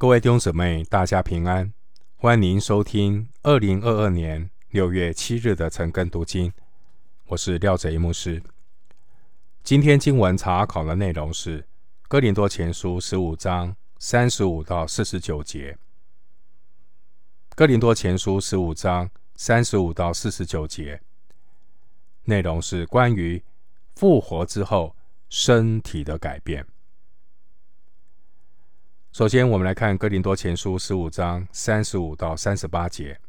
各位弟兄姊妹，大家平安！欢迎收听二零二二年六月七日的晨更读经。我是廖哲一牧师。今天经文查考的内容是《哥林多前书》十五章三十五到四十九节。《哥林多前书》十五章三十五到四十九节内容是关于复活之后身体的改变。首先，我们来看《哥林多前书》十五章三十五到三十八节。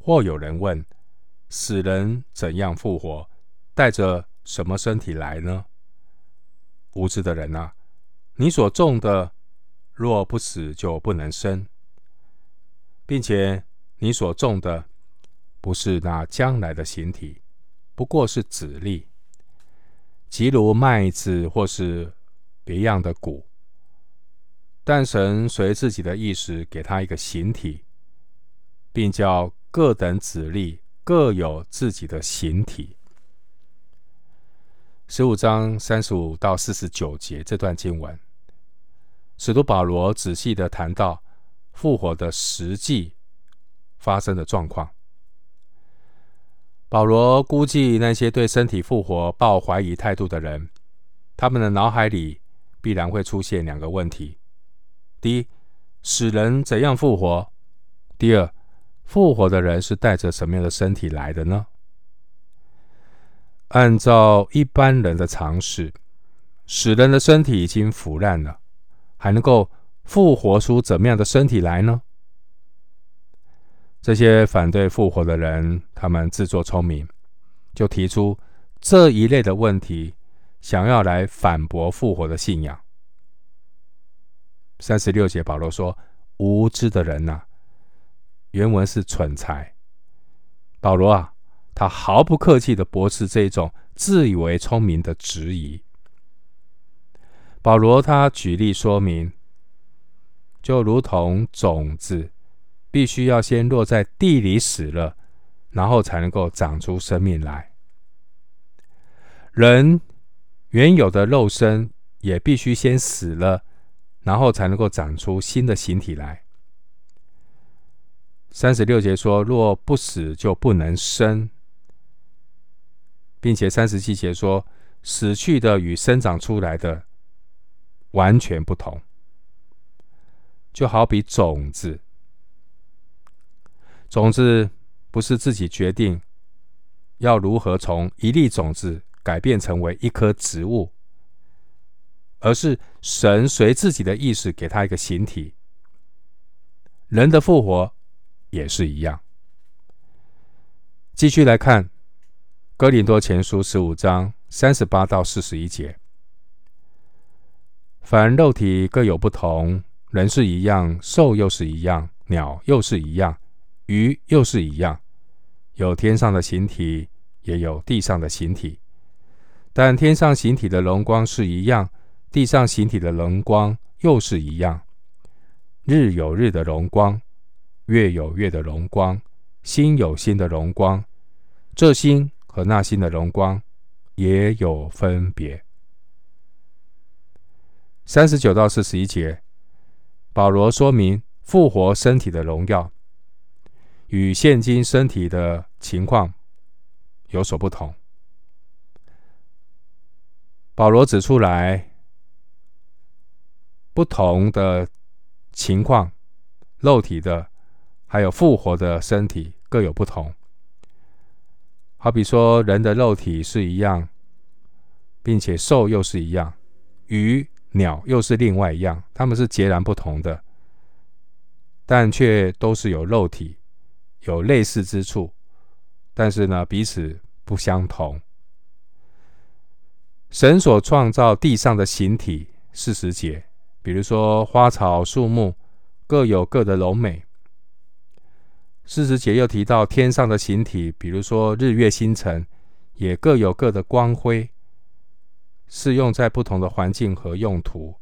或有人问：死人怎样复活？带着什么身体来呢？无知的人啊，你所种的若不死，就不能生，并且你所种的不是那将来的形体，不过是子粒，即如麦子或是别样的谷。但神随自己的意思给他一个形体，并叫各等子粒各有自己的形体。十五章三十五到四十九节这段经文，使徒保罗仔细的谈到复活的实际发生的状况。保罗估计那些对身体复活抱怀疑态度的人，他们的脑海里必然会出现两个问题。第一，死人怎样复活？第二，复活的人是带着什么样的身体来的呢？按照一般人的常识，死人的身体已经腐烂了，还能够复活出怎么样的身体来呢？这些反对复活的人，他们自作聪明，就提出这一类的问题，想要来反驳复活的信仰。三十六节，保罗说：“无知的人呐、啊，原文是蠢材。”保罗啊，他毫不客气的驳斥这一种自以为聪明的质疑。保罗他举例说明，就如同种子必须要先落在地里死了，然后才能够长出生命来。人原有的肉身也必须先死了。然后才能够长出新的形体来。三十六节说：“若不死，就不能生。”并且三十七节说：“死去的与生长出来的完全不同。”就好比种子，种子不是自己决定要如何从一粒种子改变成为一棵植物。而是神随自己的意思给他一个形体，人的复活也是一样。继续来看《哥林多前书》十五章三十八到四十一节：凡肉体各有不同，人是一样，兽又是一样，鸟又是一样，鱼又是一样，有天上的形体，也有地上的形体，但天上形体的荣光是一样。地上形体的荣光又是一样，日有日的荣光，月有月的荣光，星有星的荣光，这星和那星的荣光也有分别。三十九到四十一节，保罗说明复活身体的荣耀与现今身体的情况有所不同。保罗指出来。不同的情况，肉体的还有复活的身体各有不同。好比说，人的肉体是一样，并且兽又是一样，鱼、鸟又是另外一样，它们是截然不同的，但却都是有肉体，有类似之处，但是呢，彼此不相同。神所创造地上的形体，四十节。比如说，花草树木各有各的柔美。四十节又提到天上的形体，比如说日月星辰，也各有各的光辉，适用在不同的环境和用途。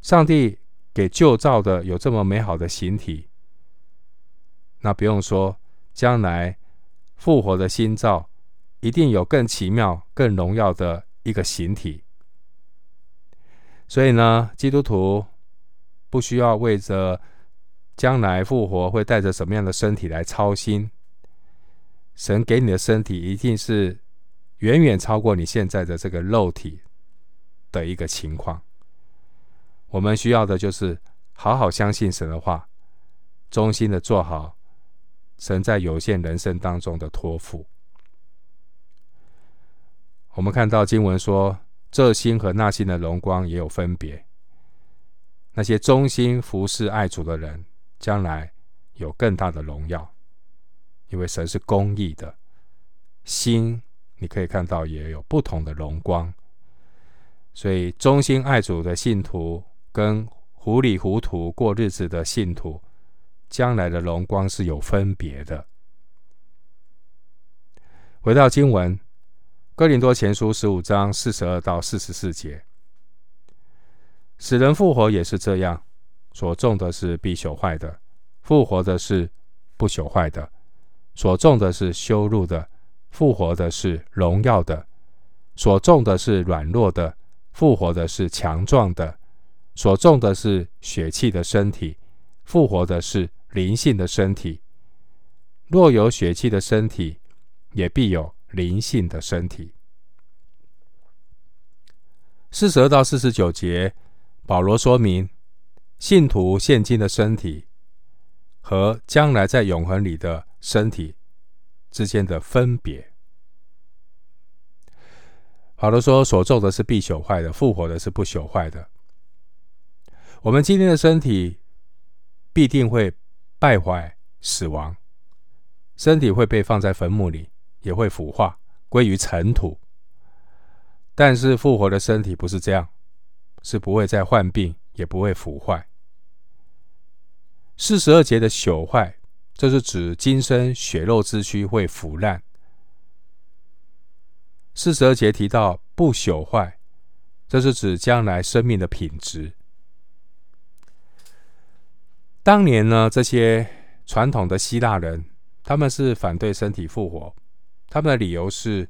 上帝给旧造的有这么美好的形体，那不用说，将来复活的新造一定有更奇妙、更荣耀的一个形体。所以呢，基督徒不需要为着将来复活会带着什么样的身体来操心。神给你的身体一定是远远超过你现在的这个肉体的一个情况。我们需要的就是好好相信神的话，忠心的做好神在有限人生当中的托付。我们看到经文说，这心和那心的荣光也有分别。那些忠心服侍爱主的人，将来有更大的荣耀。因为神是公义的，心你可以看到也有不同的荣光，所以忠心爱主的信徒跟糊里糊涂过日子的信徒，将来的荣光是有分别的。回到经文，哥林多前书十五章四十二到四十四节，死人复活也是这样，所种的是必朽坏的，复活的是不朽坏的。所种的是羞辱的，复活的是荣耀的；所种的是软弱的，复活的是强壮的；所种的是血气的身体，复活的是灵性的身体。若有血气的身体，也必有灵性的身体。四十二到四十九节，保罗说明信徒现今的身体和将来在永恒里的。身体之间的分别。保罗说：“所种的是必朽坏的，复活的是不朽坏的。我们今天的身体必定会败坏、死亡，身体会被放在坟墓里，也会腐化，归于尘土。但是复活的身体不是这样，是不会再患病，也不会腐坏。四十二节的朽坏。”这是指今生血肉之躯会腐烂。四十二节提到不朽坏，这是指将来生命的品质。当年呢，这些传统的希腊人，他们是反对身体复活，他们的理由是，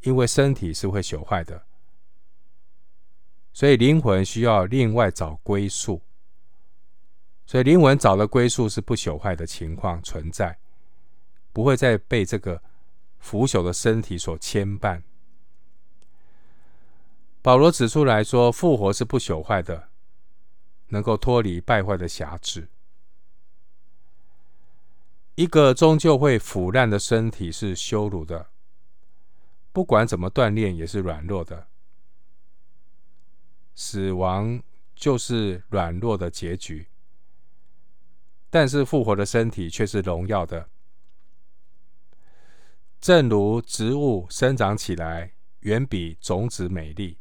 因为身体是会朽坏的，所以灵魂需要另外找归宿。所以灵魂找的归宿是不朽坏的情况存在，不会再被这个腐朽的身体所牵绊。保罗指出来说，复活是不朽坏的，能够脱离败坏的辖制。一个终究会腐烂的身体是羞辱的，不管怎么锻炼也是软弱的。死亡就是软弱的结局。但是复活的身体却是荣耀的，正如植物生长起来远比种子美丽，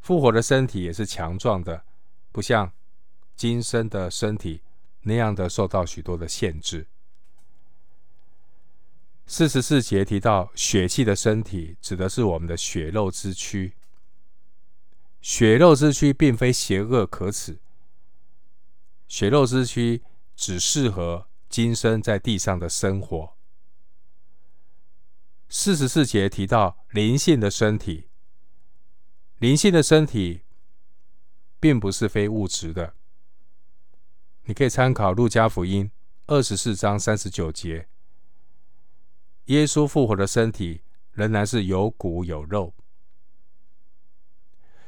复活的身体也是强壮的，不像今生的身体那样的受到许多的限制。四十四节提到血气的身体，指的是我们的血肉之躯，血肉之躯并非邪恶可耻。血肉之躯只适合今生在地上的生活。四十四节提到灵性的身体，灵性的身体并不是非物质的。你可以参考路加福音二十四章三十九节，耶稣复活的身体仍然是有骨有肉。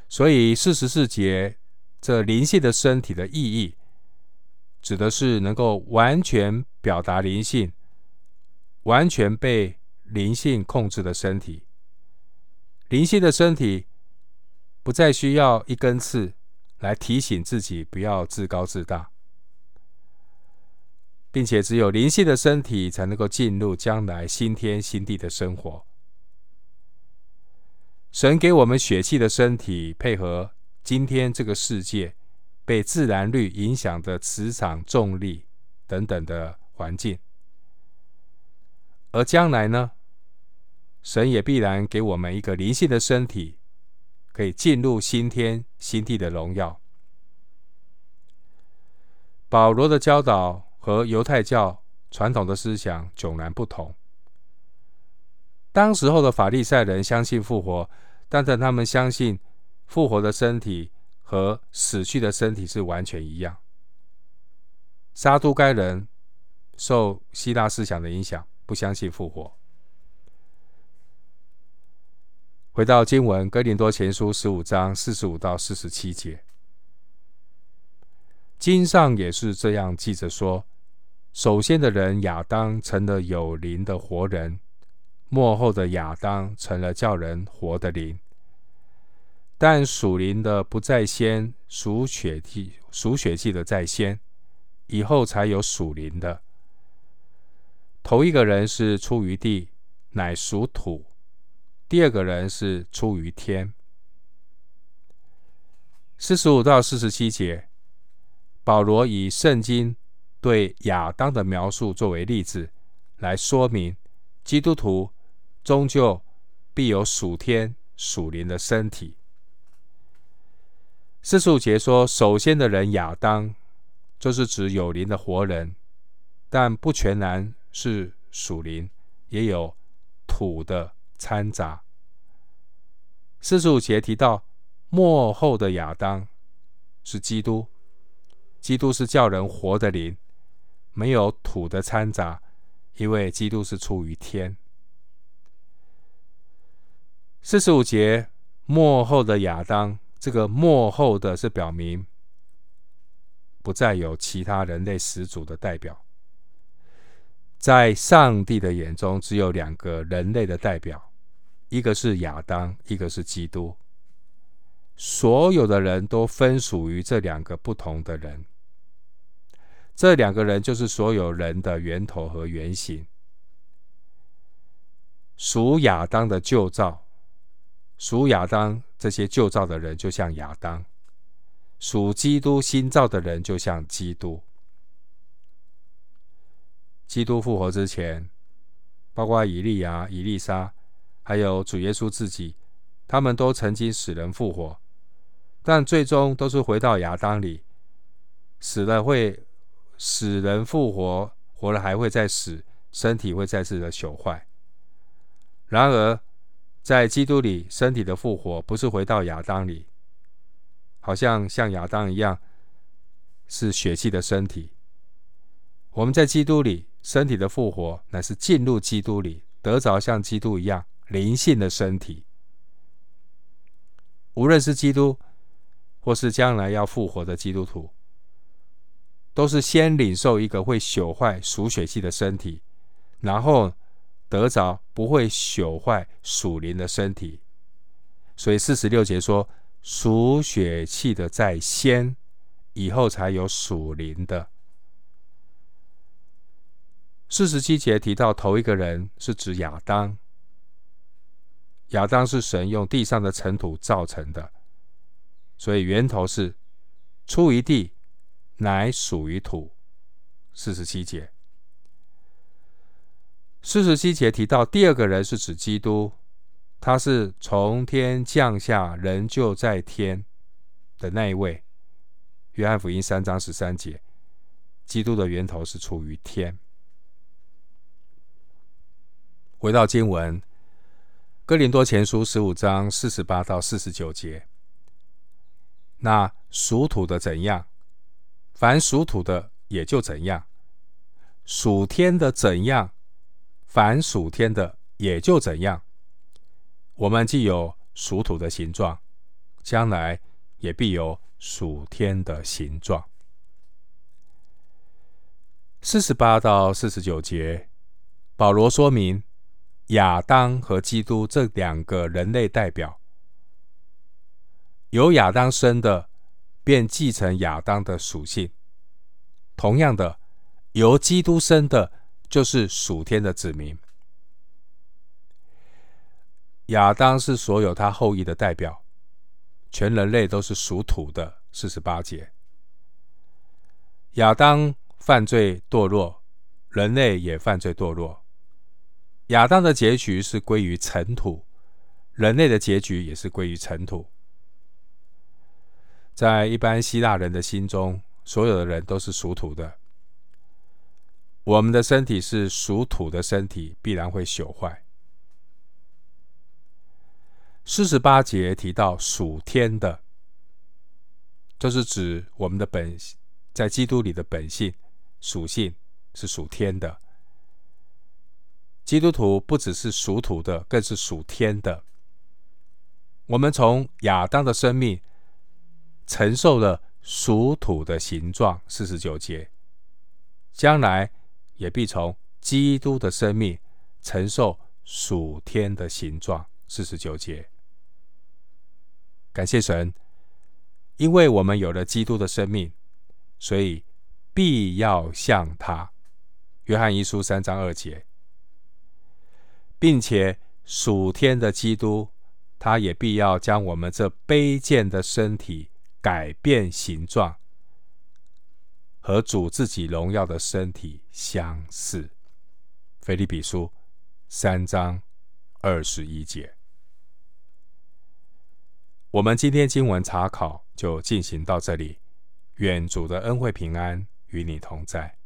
所以四十四节这灵性的身体的意义。指的是能够完全表达灵性、完全被灵性控制的身体。灵性的身体不再需要一根刺来提醒自己不要自高自大，并且只有灵性的身体才能够进入将来新天新地的生活。神给我们血气的身体，配合今天这个世界。被自然律影响的磁场、重力等等的环境，而将来呢，神也必然给我们一个灵性的身体，可以进入新天新地的荣耀。保罗的教导和犹太教传统的思想迥然不同。当时候的法利赛人相信复活，但是他们相信复活的身体和死去的身体是完全一样。撒都该人受希腊思想的影响，不相信复活。回到经文，《哥林多前书》十五章四十五到四十七节，经上也是这样记着说：首先的人亚当成了有灵的活人，末后的亚当成了叫人活的灵。但属灵的不在先，属血气属血气的在先，以后才有属灵的。头一个人是出于地，乃属土。第二个人是出于天。四十五到四十七节，保罗以圣经对亚当的描述作为例子，来说明基督徒终究必有属天属灵的身体。四十五节说，首先的人亚当，就是指有灵的活人，但不全然是属灵，也有土的掺杂。四十五节提到末后的亚当是基督，基督是叫人活的灵，没有土的掺杂，因为基督是出于天。四十五节末后的亚当，这个末后的是表明不再有其他人类始祖的代表，在上帝的眼中只有两个人类的代表。一个是亚当，一个是基督。所有的人都分属于这两个不同的人。这两个人就是所有人的源头和原型。属亚当的旧造，属亚当这些旧造的人就像亚当；属基督新造的人就像基督。基督复活之前，包括以利亚、以利沙。还有主耶稣自己，他们都曾经使人复活，但最终都是回到亚当里，死了会死人复活，活了还会再死，身体会再次的朽坏。然而，在基督里，身体的复活不是回到亚当里，好像像亚当一样是血气的身体。我们在基督里，身体的复活乃是进入基督里，得着像基督一样。灵性的身体，无论是基督，或是将来要复活的基督徒，都是先领受一个会朽坏属血气的身体，然后得着不会朽坏属灵的身体。所以四十六节说，属血气的在先，以后才有属灵的。四十七节提到头一个人是指亚当。亚当是神用地上的尘土造成的，所以源头是出于地，乃属于土。四十七节，四十七节提到第二个人是指基督，他是从天降下，人就在天的那一位。约翰福音三章十三节，基督的源头是出于天。回到经文。哥林多前书十五章四十八到四十九节，那属土的怎样，凡属土的也就怎样；属天的怎样，凡属天的也就怎样。我们既有属土的形状，将来也必有属天的形状。四十八到四十九节，保罗说明。亚当和基督这两个人类代表，由亚当生的，便继承亚当的属性；同样的，由基督生的，就是属天的子民。亚当是所有他后裔的代表，全人类都是属土的。四十八节，亚当犯罪堕落，人类也犯罪堕落。亚当的结局是归于尘土，人类的结局也是归于尘土。在一般希腊人的心中，所有的人都是属土的。我们的身体是属土的身体，必然会朽坏。四十八节提到属天的，就是指我们的本在基督里的本性属性是属天的。基督徒不只是属土的，更是属天的。我们从亚当的生命承受了属土的形状，四十九节，将来也必从基督的生命承受属天的形状，四十九节。感谢神，因为我们有了基督的生命，所以必要像他。约翰一书三章二节。并且属天的基督，他也必要将我们这卑贱的身体改变形状，和主自己荣耀的身体相似。菲利比书三章二十一节。我们今天经文查考就进行到这里，愿主的恩惠平安与你同在。